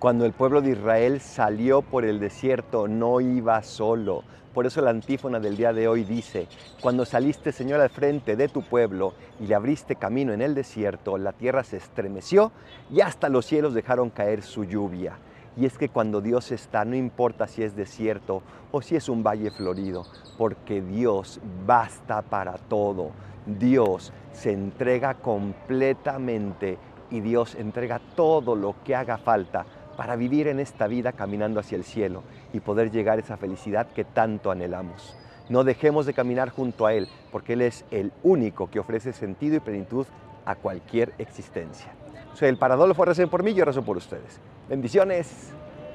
Cuando el pueblo de Israel salió por el desierto, no iba solo. Por eso la antífona del día de hoy dice, cuando saliste Señor al frente de tu pueblo y le abriste camino en el desierto, la tierra se estremeció y hasta los cielos dejaron caer su lluvia. Y es que cuando Dios está, no importa si es desierto o si es un valle florido, porque Dios basta para todo. Dios se entrega completamente y Dios entrega todo lo que haga falta para vivir en esta vida caminando hacia el cielo y poder llegar a esa felicidad que tanto anhelamos. No dejemos de caminar junto a Él, porque Él es el único que ofrece sentido y plenitud a cualquier existencia. Soy el Paradolfo, recen por mí, yo rezo por ustedes. Bendiciones.